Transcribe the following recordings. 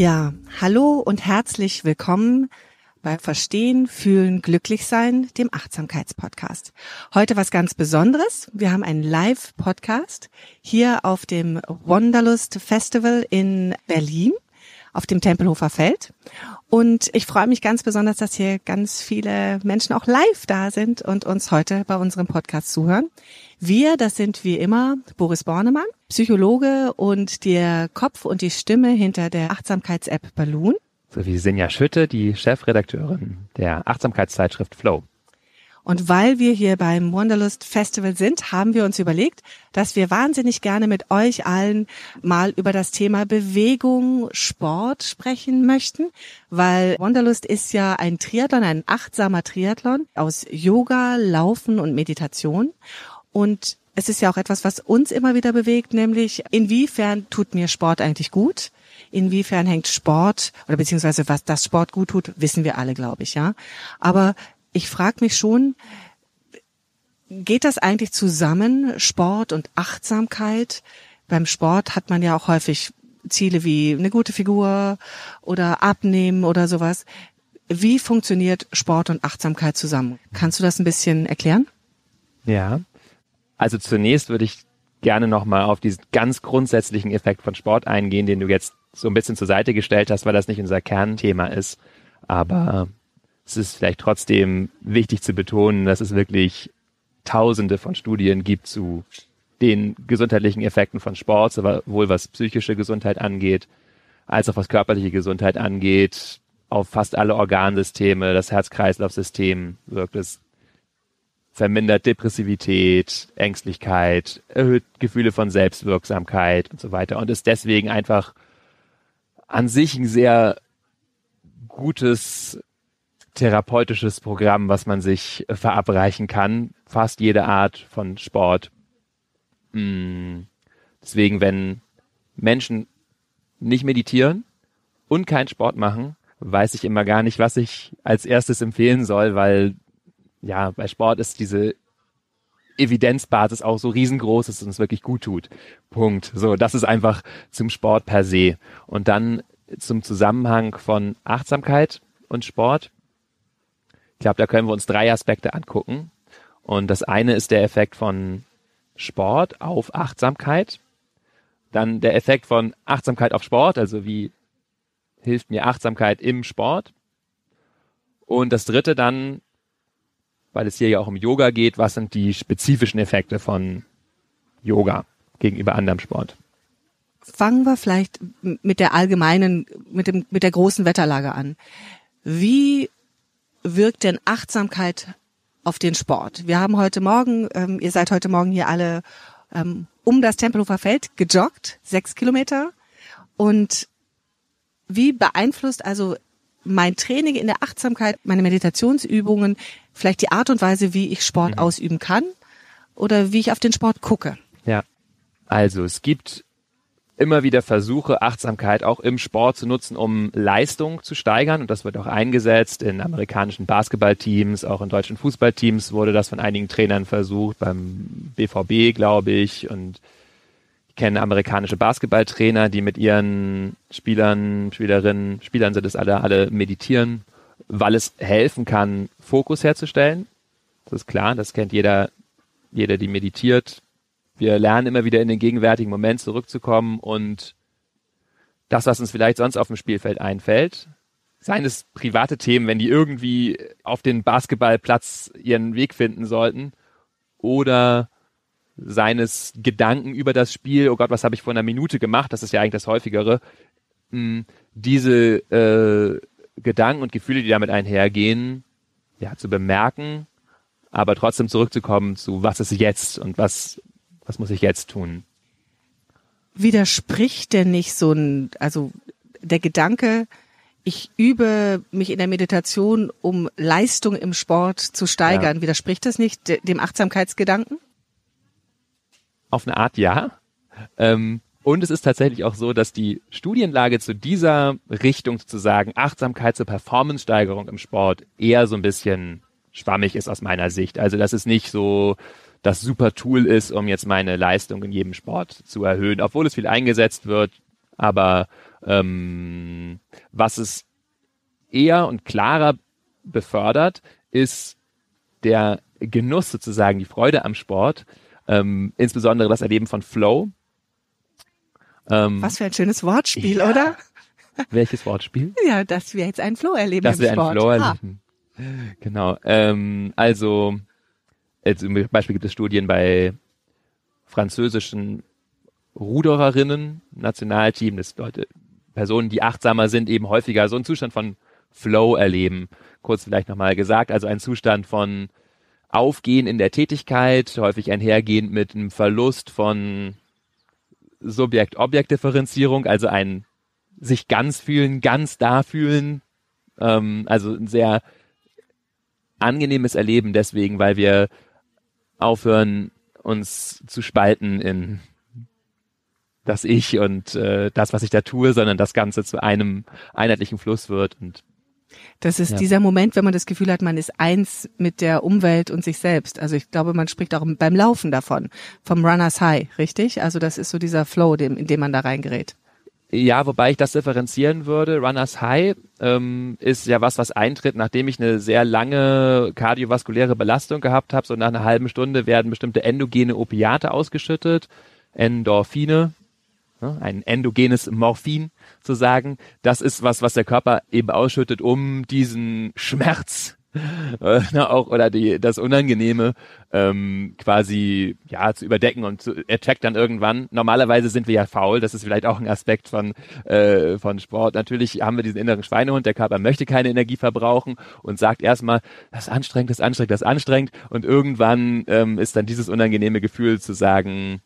Ja, hallo und herzlich willkommen bei Verstehen, Fühlen, Glücklichsein, dem Achtsamkeitspodcast. Heute was ganz Besonderes. Wir haben einen Live-Podcast hier auf dem Wanderlust Festival in Berlin auf dem Tempelhofer Feld. Und ich freue mich ganz besonders, dass hier ganz viele Menschen auch live da sind und uns heute bei unserem Podcast zuhören. Wir, das sind wie immer Boris Bornemann, Psychologe und der Kopf und die Stimme hinter der Achtsamkeits-App Balloon. Sowie Sinja Schütte, die Chefredakteurin der Achtsamkeitszeitschrift Flow. Und weil wir hier beim Wanderlust Festival sind, haben wir uns überlegt, dass wir wahnsinnig gerne mit euch allen mal über das Thema Bewegung, Sport sprechen möchten, weil Wanderlust ist ja ein Triathlon, ein achtsamer Triathlon aus Yoga, Laufen und Meditation. Und es ist ja auch etwas, was uns immer wieder bewegt, nämlich inwiefern tut mir Sport eigentlich gut? Inwiefern hängt Sport oder beziehungsweise was das Sport gut tut, wissen wir alle, glaube ich, ja. Aber ich frage mich schon, geht das eigentlich zusammen, Sport und Achtsamkeit? Beim Sport hat man ja auch häufig Ziele wie eine gute Figur oder Abnehmen oder sowas. Wie funktioniert Sport und Achtsamkeit zusammen? Kannst du das ein bisschen erklären? Ja, also zunächst würde ich gerne nochmal auf diesen ganz grundsätzlichen Effekt von Sport eingehen, den du jetzt so ein bisschen zur Seite gestellt hast, weil das nicht unser Kernthema ist. Aber es ist vielleicht trotzdem wichtig zu betonen, dass es wirklich tausende von Studien gibt zu den gesundheitlichen Effekten von Sport, sowohl was psychische Gesundheit angeht, als auch was körperliche Gesundheit angeht, auf fast alle Organsysteme, das Herz-Kreislauf-System wirkt es, vermindert Depressivität, Ängstlichkeit, erhöht Gefühle von Selbstwirksamkeit und so weiter. Und ist deswegen einfach an sich ein sehr gutes therapeutisches Programm, was man sich äh, verabreichen kann. Fast jede Art von Sport. Mm. Deswegen, wenn Menschen nicht meditieren und keinen Sport machen, weiß ich immer gar nicht, was ich als erstes empfehlen soll, weil ja, bei Sport ist diese Evidenzbasis auch so riesengroß, dass es uns wirklich gut tut. Punkt. So, das ist einfach zum Sport per se. Und dann zum Zusammenhang von Achtsamkeit und Sport. Ich glaube, da können wir uns drei Aspekte angucken. Und das eine ist der Effekt von Sport auf Achtsamkeit. Dann der Effekt von Achtsamkeit auf Sport, also wie hilft mir Achtsamkeit im Sport. Und das dritte dann, weil es hier ja auch um Yoga geht, was sind die spezifischen Effekte von Yoga gegenüber anderem Sport? Fangen wir vielleicht mit der allgemeinen, mit dem, mit der großen Wetterlage an. Wie wirkt denn Achtsamkeit auf den Sport? Wir haben heute Morgen, ähm, ihr seid heute Morgen hier alle ähm, um das Tempelhofer Feld gejoggt, sechs Kilometer. Und wie beeinflusst also mein Training in der Achtsamkeit, meine Meditationsübungen, vielleicht die Art und Weise, wie ich Sport mhm. ausüben kann oder wie ich auf den Sport gucke? Ja, also es gibt immer wieder Versuche, Achtsamkeit auch im Sport zu nutzen, um Leistung zu steigern. Und das wird auch eingesetzt in amerikanischen Basketballteams, auch in deutschen Fußballteams wurde das von einigen Trainern versucht, beim BVB, glaube ich. Und ich kenne amerikanische Basketballtrainer, die mit ihren Spielern, Spielerinnen, Spielern sind es alle, alle meditieren, weil es helfen kann, Fokus herzustellen. Das ist klar, das kennt jeder, jeder, die meditiert, wir lernen immer wieder in den gegenwärtigen Moment zurückzukommen und das, was uns vielleicht sonst auf dem Spielfeld einfällt, seien es private Themen, wenn die irgendwie auf den Basketballplatz ihren Weg finden sollten, oder seines Gedanken über das Spiel, oh Gott, was habe ich vor einer Minute gemacht, das ist ja eigentlich das häufigere, mh, diese äh, Gedanken und Gefühle, die damit einhergehen, ja, zu bemerken, aber trotzdem zurückzukommen zu, was ist jetzt und was, was muss ich jetzt tun? Widerspricht denn nicht so ein, also der Gedanke, ich übe mich in der Meditation, um Leistung im Sport zu steigern. Ja. Widerspricht das nicht dem Achtsamkeitsgedanken? Auf eine Art ja. Ähm, und es ist tatsächlich auch so, dass die Studienlage zu dieser Richtung sozusagen Achtsamkeit zur Performance-Steigerung im Sport eher so ein bisschen schwammig ist aus meiner Sicht. Also dass es nicht so das super Tool ist, um jetzt meine Leistung in jedem Sport zu erhöhen, obwohl es viel eingesetzt wird. Aber ähm, was es eher und klarer befördert, ist der Genuss sozusagen, die Freude am Sport, ähm, insbesondere das Erleben von Flow. Ähm, Was für ein schönes Wortspiel, ja. oder? Welches Wortspiel? Ja, dass wir jetzt einen Flow erleben dass im wir Sport. Einen Flow erleben. Genau. Ähm, also zum Beispiel gibt es Studien bei französischen Rudererinnen, Nationalteam, das Leute, Personen, die achtsamer sind, eben häufiger so einen Zustand von Flow erleben. Kurz vielleicht nochmal gesagt, also ein Zustand von Aufgehen in der Tätigkeit, häufig einhergehend mit einem Verlust von Subjekt-Objekt-Differenzierung, also ein sich ganz fühlen, ganz da fühlen, ähm, also ein sehr angenehmes Erleben deswegen, weil wir aufhören, uns zu spalten in das Ich und äh, das, was ich da tue, sondern das Ganze zu einem einheitlichen Fluss wird und das ist ja. dieser Moment, wenn man das Gefühl hat, man ist eins mit der Umwelt und sich selbst. Also ich glaube, man spricht auch beim Laufen davon, vom Runners High, richtig? Also das ist so dieser Flow, in dem man da reingerät. Ja, wobei ich das differenzieren würde. Runners High ähm, ist ja was, was eintritt, nachdem ich eine sehr lange kardiovaskuläre Belastung gehabt habe. So nach einer halben Stunde werden bestimmte endogene Opiate ausgeschüttet, Endorphine, ne, ein endogenes Morphin zu sagen. Das ist was, was der Körper eben ausschüttet, um diesen Schmerz äh, auch oder die das Unangenehme ähm, quasi ja zu überdecken und zu, er checkt dann irgendwann. Normalerweise sind wir ja faul, das ist vielleicht auch ein Aspekt von äh, von Sport. Natürlich haben wir diesen inneren Schweinehund, der Körper möchte keine Energie verbrauchen und sagt erstmal, das ist anstrengend, das ist anstrengend, das ist anstrengend und irgendwann ähm, ist dann dieses unangenehme Gefühl zu sagen,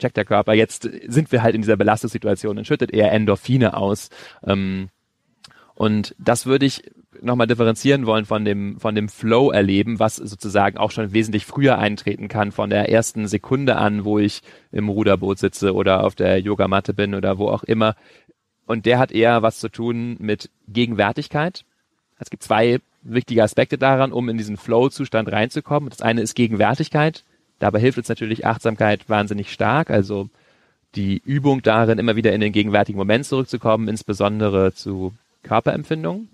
checkt der Körper, jetzt sind wir halt in dieser Belastungssituation und schüttet eher Endorphine aus. Ähm, und das würde ich nochmal differenzieren wollen von dem, von dem Flow-Erleben, was sozusagen auch schon wesentlich früher eintreten kann, von der ersten Sekunde an, wo ich im Ruderboot sitze oder auf der Yogamatte bin oder wo auch immer. Und der hat eher was zu tun mit Gegenwärtigkeit. Es gibt zwei wichtige Aspekte daran, um in diesen Flow-Zustand reinzukommen. Das eine ist Gegenwärtigkeit. Dabei hilft uns natürlich Achtsamkeit wahnsinnig stark. Also die Übung darin, immer wieder in den gegenwärtigen Moment zurückzukommen, insbesondere zu Körperempfindungen.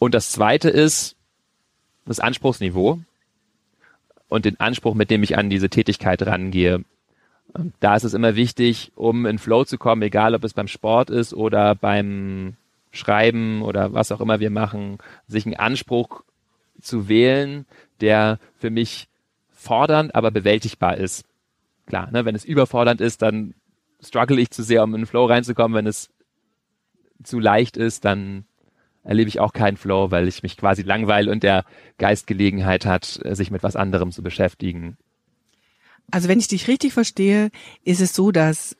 Und das zweite ist das Anspruchsniveau und den Anspruch, mit dem ich an diese Tätigkeit rangehe. Da ist es immer wichtig, um in Flow zu kommen, egal ob es beim Sport ist oder beim Schreiben oder was auch immer wir machen, sich einen Anspruch zu wählen, der für mich fordernd, aber bewältigbar ist. Klar, ne, wenn es überfordernd ist, dann struggle ich zu sehr, um in den Flow reinzukommen. Wenn es zu leicht ist, dann erlebe ich auch keinen Flow, weil ich mich quasi langweile und der Geist Gelegenheit hat, sich mit was anderem zu beschäftigen. Also wenn ich dich richtig verstehe, ist es so, dass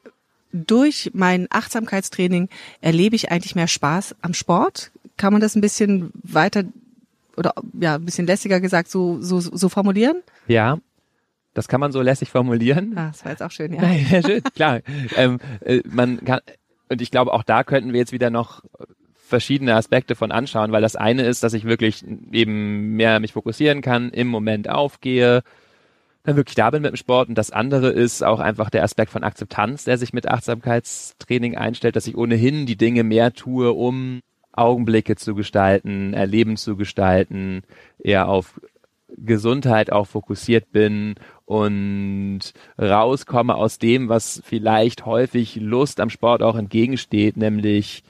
durch mein Achtsamkeitstraining erlebe ich eigentlich mehr Spaß am Sport. Kann man das ein bisschen weiter oder ja, ein bisschen lässiger gesagt so, so, so formulieren? Ja, das kann man so lässig formulieren. Ah, das war jetzt auch schön, ja. Nein, ja schön, klar. ähm, äh, man kann, und ich glaube, auch da könnten wir jetzt wieder noch verschiedene Aspekte von anschauen, weil das eine ist, dass ich wirklich eben mehr mich fokussieren kann, im Moment aufgehe, dann wirklich da bin mit dem Sport. Und das andere ist auch einfach der Aspekt von Akzeptanz, der sich mit Achtsamkeitstraining einstellt, dass ich ohnehin die Dinge mehr tue, um Augenblicke zu gestalten, Erleben zu gestalten, eher auf Gesundheit auch fokussiert bin und rauskomme aus dem, was vielleicht häufig Lust am Sport auch entgegensteht, nämlich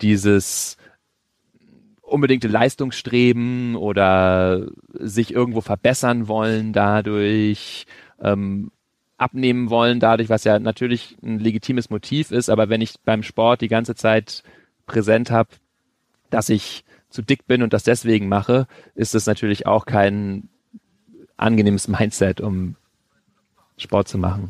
dieses unbedingte Leistungsstreben oder sich irgendwo verbessern wollen dadurch, ähm, abnehmen wollen dadurch, was ja natürlich ein legitimes Motiv ist, aber wenn ich beim Sport die ganze Zeit präsent habe, dass ich zu dick bin und das deswegen mache, ist das natürlich auch kein angenehmes Mindset, um Sport zu machen.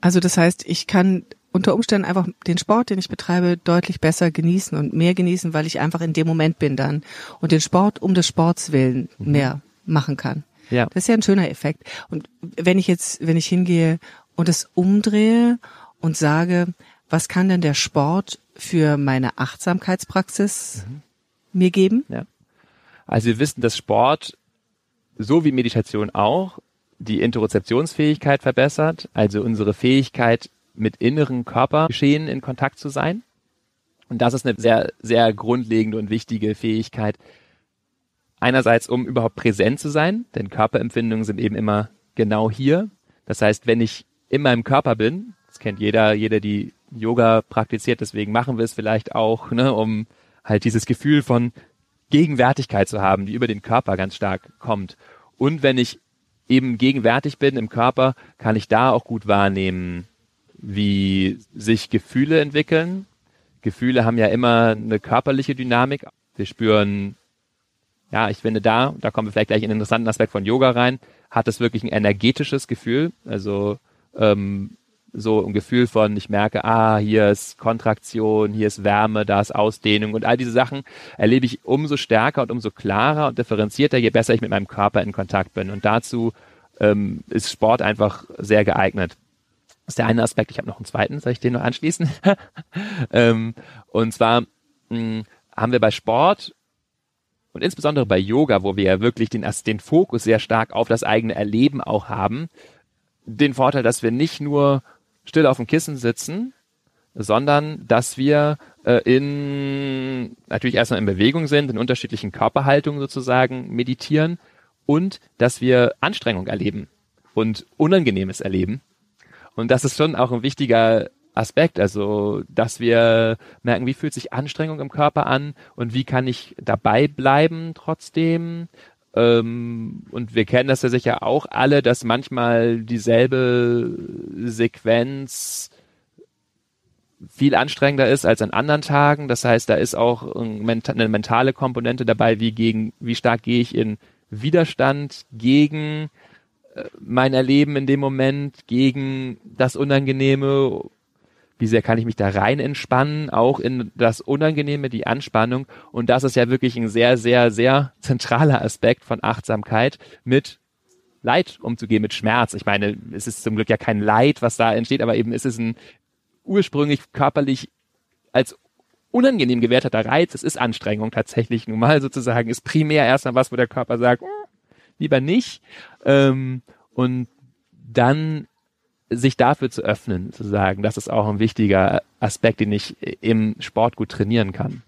Also das heißt, ich kann unter Umständen einfach den Sport, den ich betreibe, deutlich besser genießen und mehr genießen, weil ich einfach in dem Moment bin dann und den Sport um des Sports willen mhm. mehr machen kann. Ja. Das ist ja ein schöner Effekt. Und wenn ich jetzt, wenn ich hingehe und es umdrehe und sage, was kann denn der Sport für meine Achtsamkeitspraxis mhm. mir geben? Ja. Also wir wissen, dass Sport so wie Meditation auch die Interozeptionsfähigkeit verbessert, also unsere Fähigkeit, mit inneren Körpergeschehen in Kontakt zu sein. Und das ist eine sehr, sehr grundlegende und wichtige Fähigkeit. Einerseits, um überhaupt präsent zu sein, denn Körperempfindungen sind eben immer genau hier. Das heißt, wenn ich in meinem Körper bin, das kennt jeder, jeder, die Yoga praktiziert, deswegen machen wir es vielleicht auch, ne, um halt dieses Gefühl von Gegenwärtigkeit zu haben, die über den Körper ganz stark kommt. Und wenn ich eben gegenwärtig bin im Körper, kann ich da auch gut wahrnehmen, wie sich Gefühle entwickeln. Gefühle haben ja immer eine körperliche Dynamik. Wir spüren, ja, ich finde da, da kommen wir vielleicht gleich in einen interessanten Aspekt von Yoga rein, hat es wirklich ein energetisches Gefühl. Also ähm, so ein Gefühl von, ich merke, ah, hier ist Kontraktion, hier ist Wärme, da ist Ausdehnung und all diese Sachen erlebe ich umso stärker und umso klarer und differenzierter, je besser ich mit meinem Körper in Kontakt bin. Und dazu ähm, ist Sport einfach sehr geeignet. Das ist der eine Aspekt. Ich habe noch einen zweiten, soll ich den noch anschließen? ähm, und zwar mh, hm, haben wir bei Sport und insbesondere bei Yoga, wo wir ja wirklich den, den Fokus sehr stark auf das eigene Erleben auch haben, den Vorteil, dass wir nicht nur still auf dem Kissen sitzen, sondern dass wir äh, in natürlich erstmal in Bewegung sind, in unterschiedlichen Körperhaltungen sozusagen meditieren und dass wir Anstrengung erleben und Unangenehmes erleben und das ist schon auch ein wichtiger Aspekt, also dass wir merken, wie fühlt sich Anstrengung im Körper an und wie kann ich dabei bleiben trotzdem. Ähm, und wir kennen das ja sicher auch alle, dass manchmal dieselbe Sequenz viel anstrengender ist als an anderen Tagen. Das heißt, da ist auch eine mentale Komponente dabei, wie gegen, wie stark gehe ich in Widerstand gegen mein Erleben in dem Moment gegen das Unangenehme? Wie sehr kann ich mich da rein entspannen, auch in das Unangenehme, die Anspannung? Und das ist ja wirklich ein sehr, sehr, sehr zentraler Aspekt von Achtsamkeit mit Leid umzugehen, mit Schmerz. Ich meine, es ist zum Glück ja kein Leid, was da entsteht, aber eben ist es ein ursprünglich körperlich als unangenehm gewerteter Reiz. Es ist Anstrengung tatsächlich nun mal sozusagen, ist primär erstmal was, wo der Körper sagt, lieber nicht. Ähm, und dann sich dafür zu öffnen, zu sagen, das ist auch ein wichtiger Aspekt, den ich im Sport gut trainieren kann.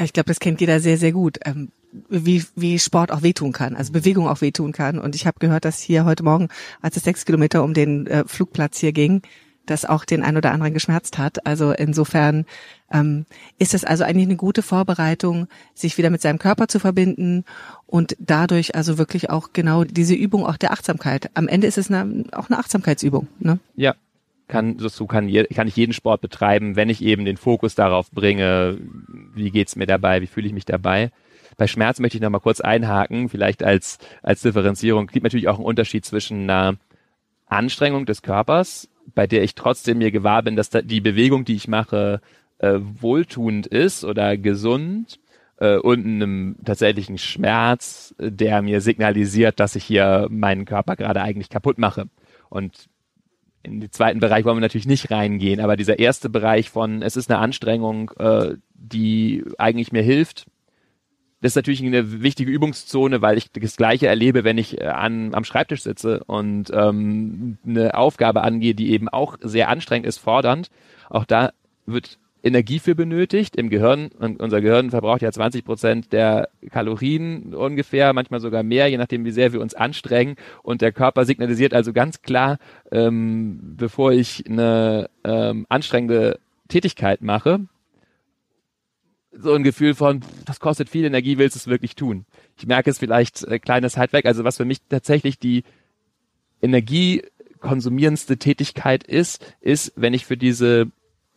Ich glaube, das kennt jeder sehr, sehr gut, ähm, wie, wie Sport auch wehtun kann, also Bewegung auch wehtun kann. Und ich habe gehört, dass hier heute Morgen, als es sechs Kilometer um den äh, Flugplatz hier ging, das auch den ein oder anderen geschmerzt hat. Also insofern ähm, ist es also eigentlich eine gute Vorbereitung, sich wieder mit seinem Körper zu verbinden und dadurch also wirklich auch genau diese Übung auch der Achtsamkeit. Am Ende ist es eine, auch eine Achtsamkeitsübung. Ne? Ja, kann so kann, kann ich jeden Sport betreiben, wenn ich eben den Fokus darauf bringe, wie geht's mir dabei, wie fühle ich mich dabei. Bei Schmerz möchte ich noch mal kurz einhaken, vielleicht als als Differenzierung. Es gibt natürlich auch einen Unterschied zwischen einer Anstrengung des Körpers, bei der ich trotzdem mir gewahr bin, dass da die Bewegung, die ich mache, äh, wohltuend ist oder gesund äh, und einem tatsächlichen Schmerz, der mir signalisiert, dass ich hier meinen Körper gerade eigentlich kaputt mache. Und in den zweiten Bereich wollen wir natürlich nicht reingehen, aber dieser erste Bereich von, es ist eine Anstrengung, äh, die eigentlich mir hilft, das ist natürlich eine wichtige Übungszone, weil ich das Gleiche erlebe, wenn ich äh, an, am Schreibtisch sitze und ähm, eine Aufgabe angehe, die eben auch sehr anstrengend ist, fordernd. Auch da wird Energie für benötigt im Gehirn. Und unser Gehirn verbraucht ja 20 Prozent der Kalorien ungefähr, manchmal sogar mehr, je nachdem, wie sehr wir uns anstrengen. Und der Körper signalisiert also ganz klar, ähm, bevor ich eine ähm, anstrengende Tätigkeit mache, so ein Gefühl von, das kostet viel Energie, willst du es wirklich tun? Ich merke es vielleicht äh, kleines Haltwerk, also was für mich tatsächlich die energiekonsumierendste Tätigkeit ist, ist, wenn ich für diese,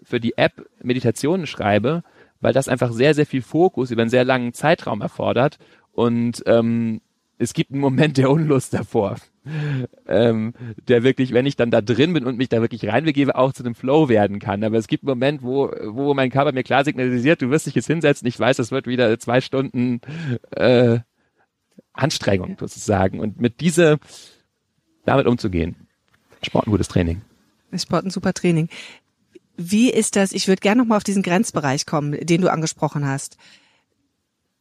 für die App Meditationen schreibe, weil das einfach sehr, sehr viel Fokus über einen sehr langen Zeitraum erfordert. Und ähm, es gibt einen Moment der Unlust davor ähm, der wirklich, wenn ich dann da drin bin und mich da wirklich reinbegebe, auch zu einem Flow werden kann. Aber es gibt einen Moment, wo, wo mein Körper mir klar signalisiert, du wirst dich jetzt hinsetzen, ich weiß, es wird wieder zwei Stunden äh, Anstrengung sozusagen. Und mit diese, damit umzugehen. Sport ein gutes Training. Sport ein super Training. Wie ist das? Ich würde gerne noch mal auf diesen Grenzbereich kommen, den du angesprochen hast.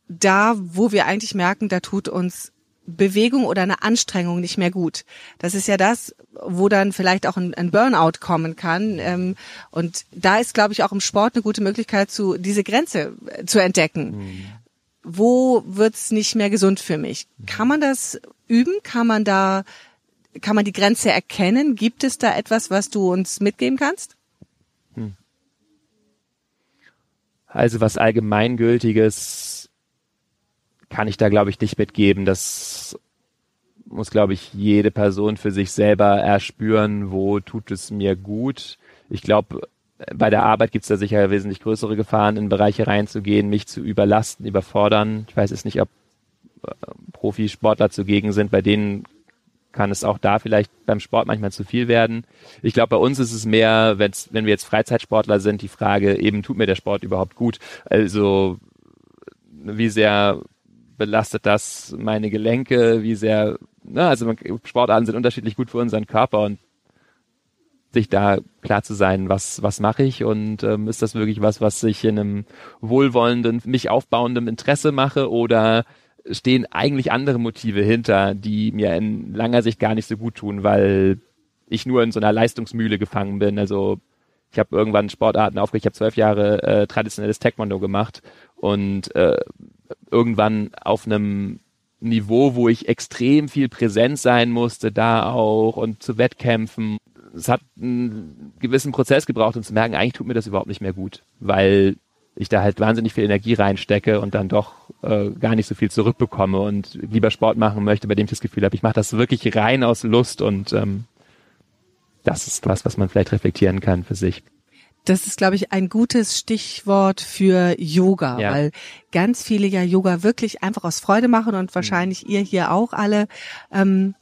Da, wo wir eigentlich merken, da tut uns Bewegung oder eine Anstrengung nicht mehr gut. Das ist ja das, wo dann vielleicht auch ein, ein Burnout kommen kann. Ähm, und da ist, glaube ich, auch im Sport eine gute Möglichkeit, zu diese Grenze äh, zu entdecken. Mhm. Wo wird's nicht mehr gesund für mich? Kann man das üben? Kann man da, kann man die Grenze erkennen? Gibt es da etwas, was du uns mitgeben kannst? Hm. Also was allgemeingültiges kann ich da, glaube ich, nicht mitgeben. Das muss, glaube ich, jede Person für sich selber erspüren, wo tut es mir gut. Ich glaube, bei der Arbeit gibt es da sicher wesentlich größere Gefahren, in Bereiche reinzugehen, mich zu überlasten, überfordern. Ich weiß es nicht, ob äh, Profisportler zugegen sind, bei denen kann es auch da vielleicht beim Sport manchmal zu viel werden. Ich glaube, bei uns ist es mehr, wenn wir jetzt Freizeitsportler sind, die Frage eben, tut mir der Sport überhaupt gut? Also wie sehr belastet das meine Gelenke, wie sehr, ne, also Sportarten sind unterschiedlich gut für unseren Körper und sich da klar zu sein, was, was mache ich und ähm, ist das wirklich was, was ich in einem wohlwollenden, mich aufbauenden Interesse mache oder stehen eigentlich andere Motive hinter, die mir in langer Sicht gar nicht so gut tun, weil ich nur in so einer Leistungsmühle gefangen bin. Also ich habe irgendwann Sportarten aufgehört, ich habe zwölf Jahre äh, traditionelles Taekwondo gemacht und äh, irgendwann auf einem Niveau, wo ich extrem viel präsent sein musste, da auch und zu Wettkämpfen. Es hat einen gewissen Prozess gebraucht, um zu merken, eigentlich tut mir das überhaupt nicht mehr gut, weil ich da halt wahnsinnig viel Energie reinstecke und dann doch äh, gar nicht so viel zurückbekomme und lieber Sport machen möchte, bei dem ich das Gefühl habe, ich mache das wirklich rein aus Lust und ähm, das ist was, was man vielleicht reflektieren kann für sich. Das ist, glaube ich, ein gutes Stichwort für Yoga, ja. weil ganz viele ja Yoga wirklich einfach aus Freude machen und wahrscheinlich mhm. ihr hier auch alle. Ähm,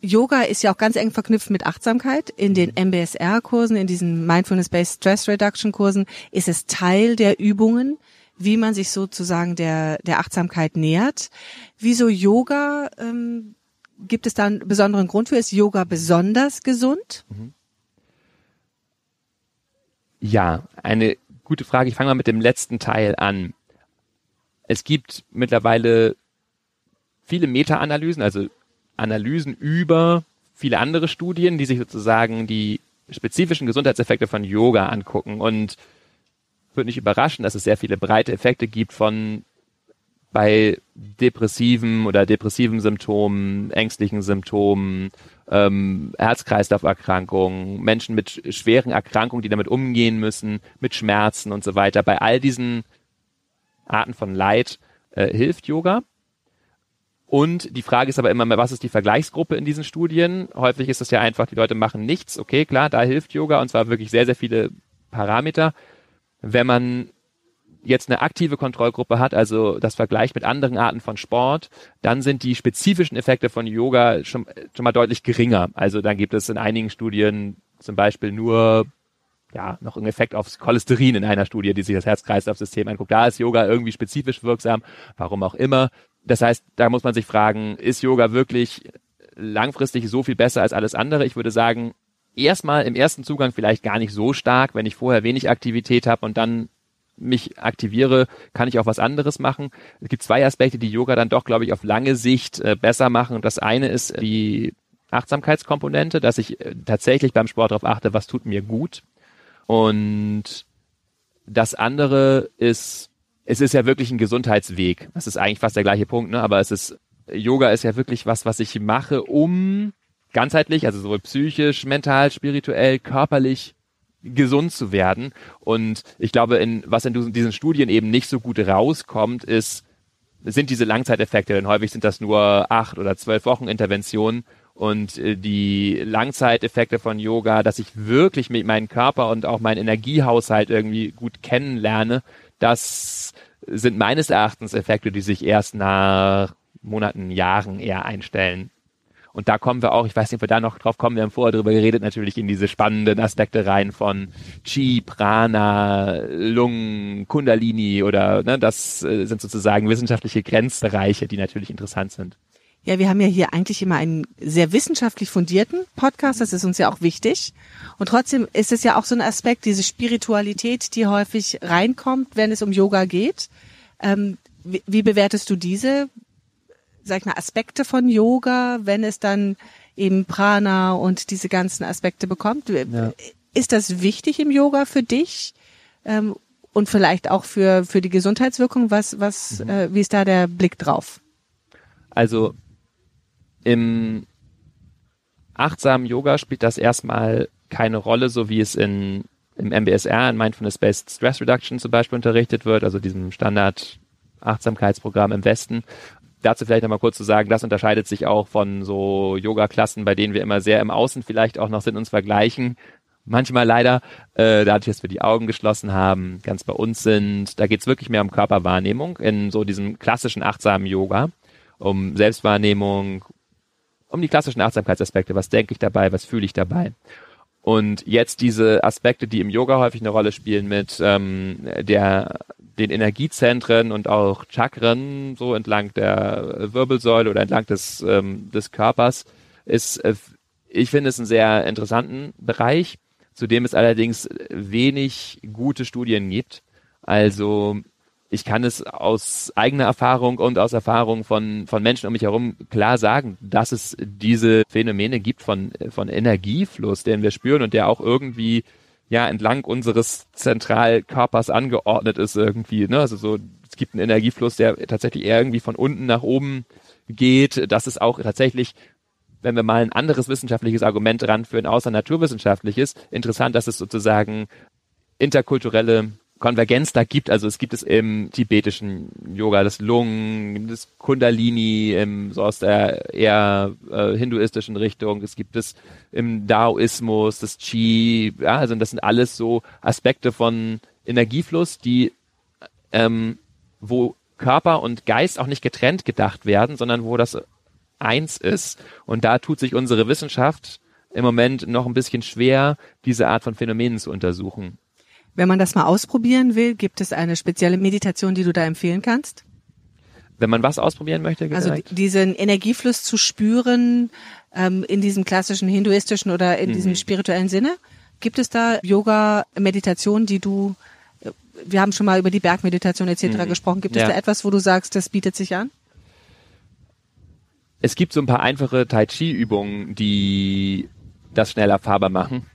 Yoga ist ja auch ganz eng verknüpft mit Achtsamkeit. In den MBSR-Kursen, in diesen Mindfulness-Based Stress Reduction-Kursen ist es Teil der Übungen, wie man sich sozusagen der, der Achtsamkeit nähert. Wieso Yoga? Ähm, gibt es da einen besonderen Grund für? Ist Yoga besonders gesund? Mhm. Ja, eine gute Frage. Ich fange mal mit dem letzten Teil an. Es gibt mittlerweile viele Meta-Analysen, also Analysen über viele andere Studien, die sich sozusagen die spezifischen Gesundheitseffekte von Yoga angucken und würde nicht überraschen, dass es sehr viele breite Effekte gibt von bei depressiven oder depressiven Symptomen, ängstlichen Symptomen, ähm, Herz-Kreislauf-Erkrankungen, Menschen mit schweren Erkrankungen, die damit umgehen müssen, mit Schmerzen und so weiter. Bei all diesen Arten von Leid äh, hilft Yoga. Und die Frage ist aber immer, was ist die Vergleichsgruppe in diesen Studien? Häufig ist es ja einfach, die Leute machen nichts. Okay, klar, da hilft Yoga und zwar wirklich sehr, sehr viele Parameter. Wenn man jetzt eine aktive Kontrollgruppe hat, also das Vergleich mit anderen Arten von Sport, dann sind die spezifischen Effekte von Yoga schon, schon mal deutlich geringer. Also dann gibt es in einigen Studien zum Beispiel nur ja, noch einen Effekt aufs Cholesterin in einer Studie, die sich das Herz-Kreislauf-System anguckt. Da ist Yoga irgendwie spezifisch wirksam, warum auch immer. Das heißt, da muss man sich fragen, ist Yoga wirklich langfristig so viel besser als alles andere? Ich würde sagen, erstmal im ersten Zugang vielleicht gar nicht so stark, wenn ich vorher wenig Aktivität habe und dann mich aktiviere, kann ich auch was anderes machen. Es gibt zwei Aspekte, die Yoga dann doch, glaube ich, auf lange Sicht äh, besser machen. Und das eine ist die Achtsamkeitskomponente, dass ich äh, tatsächlich beim Sport darauf achte, was tut mir gut. Und das andere ist, es ist ja wirklich ein Gesundheitsweg. Das ist eigentlich fast der gleiche Punkt, ne? aber es ist, Yoga ist ja wirklich was, was ich mache, um ganzheitlich, also sowohl psychisch, mental, spirituell, körperlich gesund zu werden. Und ich glaube, in, was in diesen Studien eben nicht so gut rauskommt, ist, sind diese Langzeiteffekte, denn häufig sind das nur acht oder zwölf Wochen Interventionen und äh, die Langzeiteffekte von Yoga, dass ich wirklich mit meinem Körper und auch meinen Energiehaushalt irgendwie gut kennenlerne, das sind meines Erachtens Effekte, die sich erst nach Monaten, Jahren eher einstellen. Und da kommen wir auch, ich weiß nicht, ob wir da noch drauf kommen, wir haben vorher darüber geredet, natürlich in diese spannenden Aspekte rein von Chi, Prana, Lungen, Kundalini oder ne, das äh, sind sozusagen wissenschaftliche Grenzbereiche, die natürlich interessant sind. Ja, wir haben ja hier eigentlich immer einen sehr wissenschaftlich fundierten Podcast, das ist uns ja auch wichtig. Und trotzdem ist es ja auch so ein Aspekt, diese Spiritualität, die häufig reinkommt, wenn es um Yoga geht. Ähm, wie, wie bewertest du diese? Sag ich mal, Aspekte von Yoga, wenn es dann eben Prana und diese ganzen Aspekte bekommt. Ja. Ist das wichtig im Yoga für dich? Ähm, und vielleicht auch für, für die Gesundheitswirkung? Was, was, mhm. äh, wie ist da der Blick drauf? Also, im achtsamen Yoga spielt das erstmal keine Rolle, so wie es in, im MBSR, in Mindfulness-Based Stress Reduction zum Beispiel unterrichtet wird, also diesem Standard Achtsamkeitsprogramm im Westen, dazu vielleicht nochmal kurz zu sagen, das unterscheidet sich auch von so Yoga-Klassen, bei denen wir immer sehr im Außen vielleicht auch noch sind, uns vergleichen. Manchmal leider, äh, dadurch, dass wir die Augen geschlossen haben, ganz bei uns sind. Da geht's wirklich mehr um Körperwahrnehmung in so diesem klassischen achtsamen Yoga, um Selbstwahrnehmung, um die klassischen Achtsamkeitsaspekte. Was denke ich dabei, was fühle ich dabei? Und jetzt diese Aspekte, die im Yoga häufig eine Rolle spielen mit ähm, der den Energiezentren und auch Chakren so entlang der Wirbelsäule oder entlang des, ähm, des Körpers ist, äh, ich finde es einen sehr interessanten Bereich, zu dem es allerdings wenig gute Studien gibt. Also ich kann es aus eigener Erfahrung und aus Erfahrung von, von Menschen um mich herum klar sagen, dass es diese Phänomene gibt von, von Energiefluss, den wir spüren und der auch irgendwie ja entlang unseres Zentralkörpers angeordnet ist irgendwie. Ne? Also so, es gibt einen Energiefluss, der tatsächlich eher irgendwie von unten nach oben geht. Das ist auch tatsächlich, wenn wir mal ein anderes wissenschaftliches Argument ranführen, außer naturwissenschaftliches, interessant, dass es sozusagen interkulturelle Konvergenz da gibt. Also es gibt es im tibetischen Yoga, das Lung, das Kundalini, im, so aus der eher äh, hinduistischen Richtung. Es gibt es im Daoismus, das Qi. Ja, also das sind alles so Aspekte von Energiefluss, die ähm, wo Körper und Geist auch nicht getrennt gedacht werden, sondern wo das eins ist. Und da tut sich unsere Wissenschaft im Moment noch ein bisschen schwer, diese Art von Phänomenen zu untersuchen. Wenn man das mal ausprobieren will, gibt es eine spezielle Meditation, die du da empfehlen kannst? Wenn man was ausprobieren möchte? Also gesagt? Also diesen Energiefluss zu spüren ähm, in diesem klassischen hinduistischen oder in mhm. diesem spirituellen Sinne. Gibt es da Yoga-Meditationen, die du, äh, wir haben schon mal über die Bergmeditation etc. Mhm. gesprochen, gibt es ja. da etwas, wo du sagst, das bietet sich an? Es gibt so ein paar einfache Tai Chi-Übungen, die das schneller fahrbar machen.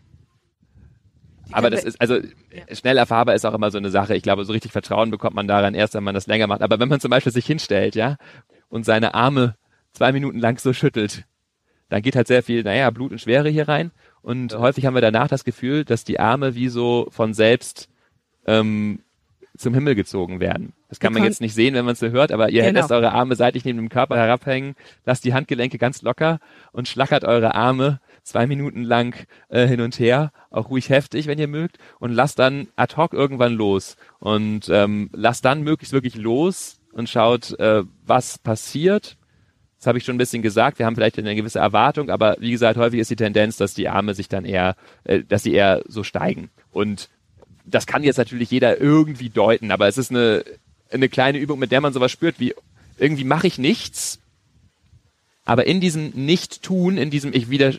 Aber das ist, also ja. schnell erfahrbar ist auch immer so eine Sache. Ich glaube, so richtig Vertrauen bekommt man daran erst, wenn man das länger macht. Aber wenn man zum Beispiel sich hinstellt, ja, und seine Arme zwei Minuten lang so schüttelt, dann geht halt sehr viel, naja, Blut und Schwere hier rein. Und ja. häufig haben wir danach das Gefühl, dass die Arme wie so von selbst ähm, zum Himmel gezogen werden. Das kann man jetzt nicht sehen, wenn man es so hört, aber ihr genau. lasst eure Arme seitlich neben dem Körper herabhängen, lasst die Handgelenke ganz locker und schlackert eure Arme zwei Minuten lang äh, hin und her, auch ruhig heftig, wenn ihr mögt, und lasst dann ad hoc irgendwann los. Und ähm, lasst dann möglichst wirklich los und schaut, äh, was passiert. Das habe ich schon ein bisschen gesagt. Wir haben vielleicht eine gewisse Erwartung, aber wie gesagt, häufig ist die Tendenz, dass die Arme sich dann eher, äh, dass sie eher so steigen. Und das kann jetzt natürlich jeder irgendwie deuten, aber es ist eine, eine kleine Übung, mit der man sowas spürt, wie irgendwie mache ich nichts, aber in diesem Nicht-Tun, in diesem ich wieder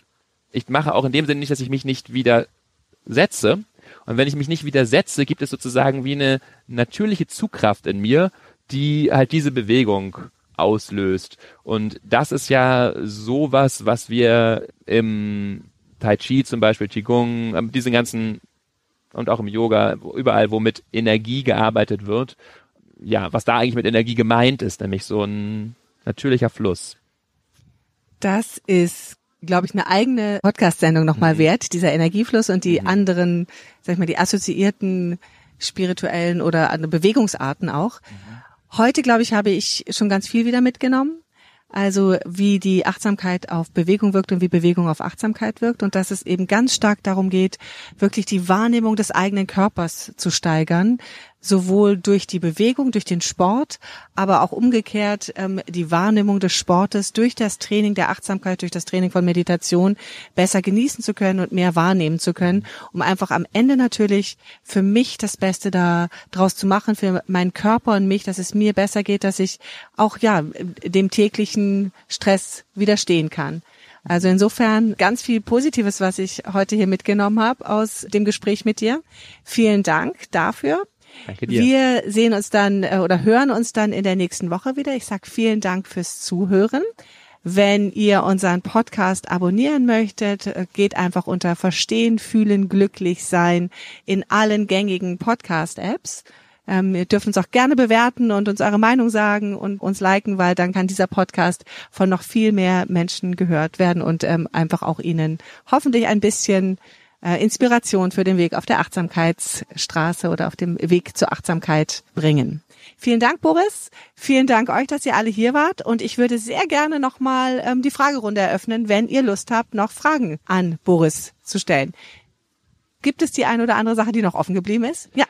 ich mache auch in dem Sinne nicht, dass ich mich nicht widersetze. Und wenn ich mich nicht widersetze, gibt es sozusagen wie eine natürliche Zugkraft in mir, die halt diese Bewegung auslöst. Und das ist ja sowas, was wir im Tai Chi zum Beispiel, Qigong, ähm, diese ganzen und auch im Yoga, überall, wo mit Energie gearbeitet wird, ja, was da eigentlich mit Energie gemeint ist, nämlich so ein natürlicher Fluss. Das ist glaube ich, eine eigene Podcast-Sendung nochmal Mhm. wert, dieser Energiefluss und die anderen, sag ich mal, die assoziierten spirituellen oder Bewegungsarten auch. Heute, glaube ich, habe ich schon ganz viel wieder mitgenommen. Also wie die Achtsamkeit auf Bewegung wirkt und wie Bewegung auf Achtsamkeit wirkt und dass es eben ganz stark darum geht, wirklich die Wahrnehmung des eigenen Körpers zu steigern, sowohl durch die Bewegung, durch den Sport, aber auch umgekehrt ähm, die Wahrnehmung des Sportes durch das Training der Achtsamkeit, durch das Training von Meditation besser genießen zu können und mehr wahrnehmen zu können, um einfach am Ende natürlich für mich das Beste da draus zu machen, für meinen Körper und mich, dass es mir besser geht, dass ich auch ja dem täglichen Stress widerstehen kann. Also insofern ganz viel Positives, was ich heute hier mitgenommen habe aus dem Gespräch mit dir. Vielen Dank dafür. Danke dir. Wir sehen uns dann äh, oder hören uns dann in der nächsten Woche wieder. Ich sage vielen Dank fürs Zuhören. Wenn ihr unseren Podcast abonnieren möchtet, äh, geht einfach unter Verstehen, Fühlen, Glücklich sein in allen gängigen Podcast-Apps. Ähm, ihr dürft uns auch gerne bewerten und uns eure Meinung sagen und uns liken, weil dann kann dieser Podcast von noch viel mehr Menschen gehört werden und ähm, einfach auch ihnen hoffentlich ein bisschen äh, Inspiration für den Weg auf der Achtsamkeitsstraße oder auf dem Weg zur Achtsamkeit bringen. Vielen Dank, Boris. Vielen Dank euch, dass ihr alle hier wart. Und ich würde sehr gerne nochmal ähm, die Fragerunde eröffnen, wenn ihr Lust habt, noch Fragen an Boris zu stellen. Gibt es die eine oder andere Sache, die noch offen geblieben ist? Ja.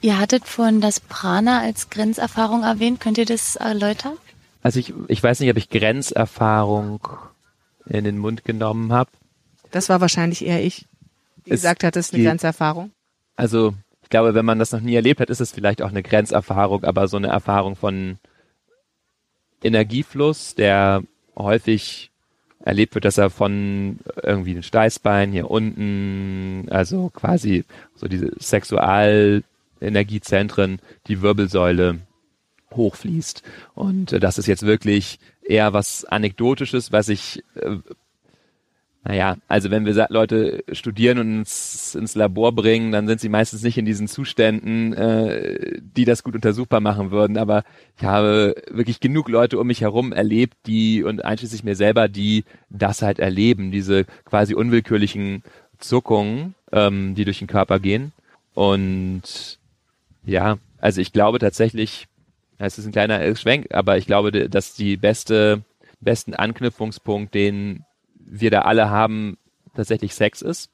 Ihr hattet vorhin das Prana als Grenzerfahrung erwähnt. Könnt ihr das erläutern? Also ich, ich weiß nicht, ob ich Grenzerfahrung in den Mund genommen habe. Das war wahrscheinlich eher ich, Es gesagt hat, ist eine Grenzerfahrung. Also ich glaube, wenn man das noch nie erlebt hat, ist es vielleicht auch eine Grenzerfahrung, aber so eine Erfahrung von Energiefluss, der häufig erlebt wird, dass er von irgendwie den Steißbein hier unten, also quasi so diese Sexualenergiezentren, die Wirbelsäule hochfließt. Und äh, das ist jetzt wirklich eher was Anekdotisches, was ich äh, naja, also wenn wir Leute studieren und ins, ins Labor bringen, dann sind sie meistens nicht in diesen Zuständen, äh, die das gut untersuchbar machen würden. Aber ich habe wirklich genug Leute um mich herum erlebt, die und einschließlich mir selber, die das halt erleben, diese quasi unwillkürlichen Zuckungen, ähm, die durch den Körper gehen. Und ja, also ich glaube tatsächlich, es ist ein kleiner Schwenk, aber ich glaube, dass die beste, besten Anknüpfungspunkt, den wir da alle haben, tatsächlich Sex ist.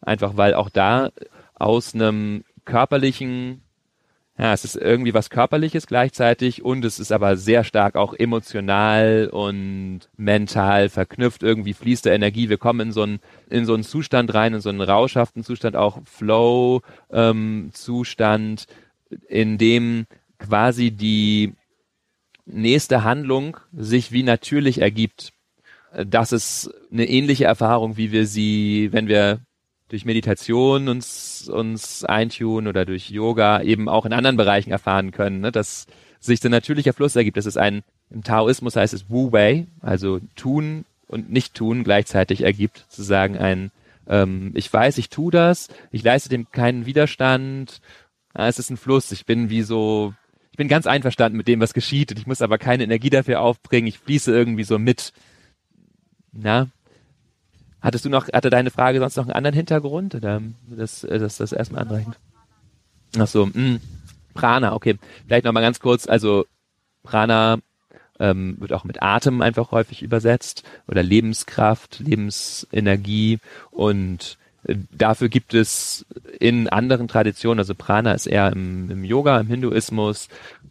Einfach weil auch da aus einem körperlichen, ja, es ist irgendwie was Körperliches gleichzeitig und es ist aber sehr stark auch emotional und mental verknüpft. Irgendwie fließt da Energie. Wir kommen in so einen, in so einen Zustand rein, in so einen rauschhaften Zustand, auch Flow-Zustand, in dem quasi die nächste Handlung sich wie natürlich ergibt. Das ist eine ähnliche Erfahrung, wie wir sie, wenn wir durch Meditation uns, uns eintun oder durch Yoga eben auch in anderen Bereichen erfahren können, ne? dass sich so ein natürlicher Fluss ergibt. Das ist ein, im Taoismus heißt es Wu Wei, also tun und nicht tun gleichzeitig ergibt, sozusagen ein, ähm, ich weiß, ich tu das, ich leiste dem keinen Widerstand, es ist ein Fluss, ich bin wie so, ich bin ganz einverstanden mit dem, was geschieht und ich muss aber keine Energie dafür aufbringen, ich fließe irgendwie so mit. Na? Hattest du noch, hatte deine Frage sonst noch einen anderen Hintergrund? Oder das, das, das erstmal anreichend? Ach so, mh. Prana, okay. Vielleicht nochmal ganz kurz, also Prana ähm, wird auch mit Atem einfach häufig übersetzt oder Lebenskraft, Lebensenergie und äh, dafür gibt es in anderen Traditionen, also Prana ist eher im, im Yoga, im Hinduismus,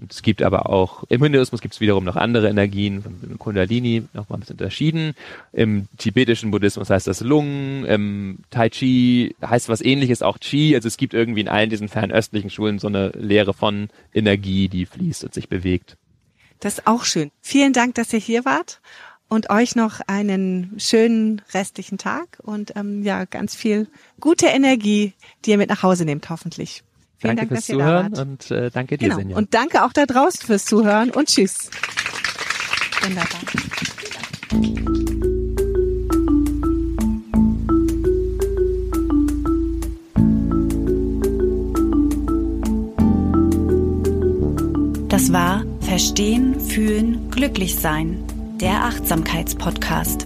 es gibt aber auch, im Hinduismus gibt es wiederum noch andere Energien, von Kundalini nochmal ein bisschen unterschieden. Im tibetischen Buddhismus heißt das Lung, im Tai Chi heißt was ähnliches auch Chi, also es gibt irgendwie in allen diesen fernöstlichen Schulen so eine Lehre von Energie, die fließt und sich bewegt. Das ist auch schön. Vielen Dank, dass ihr hier wart und euch noch einen schönen restlichen Tag und ähm, ja, ganz viel gute Energie, die ihr mit nach Hause nehmt, hoffentlich. Vielen danke Dank, fürs Zuhören und äh, danke dir, Genau. Senja. Und danke auch da draußen fürs Zuhören und tschüss. Wunderbar. Das war Verstehen, Fühlen, Glücklich sein, der Achtsamkeitspodcast.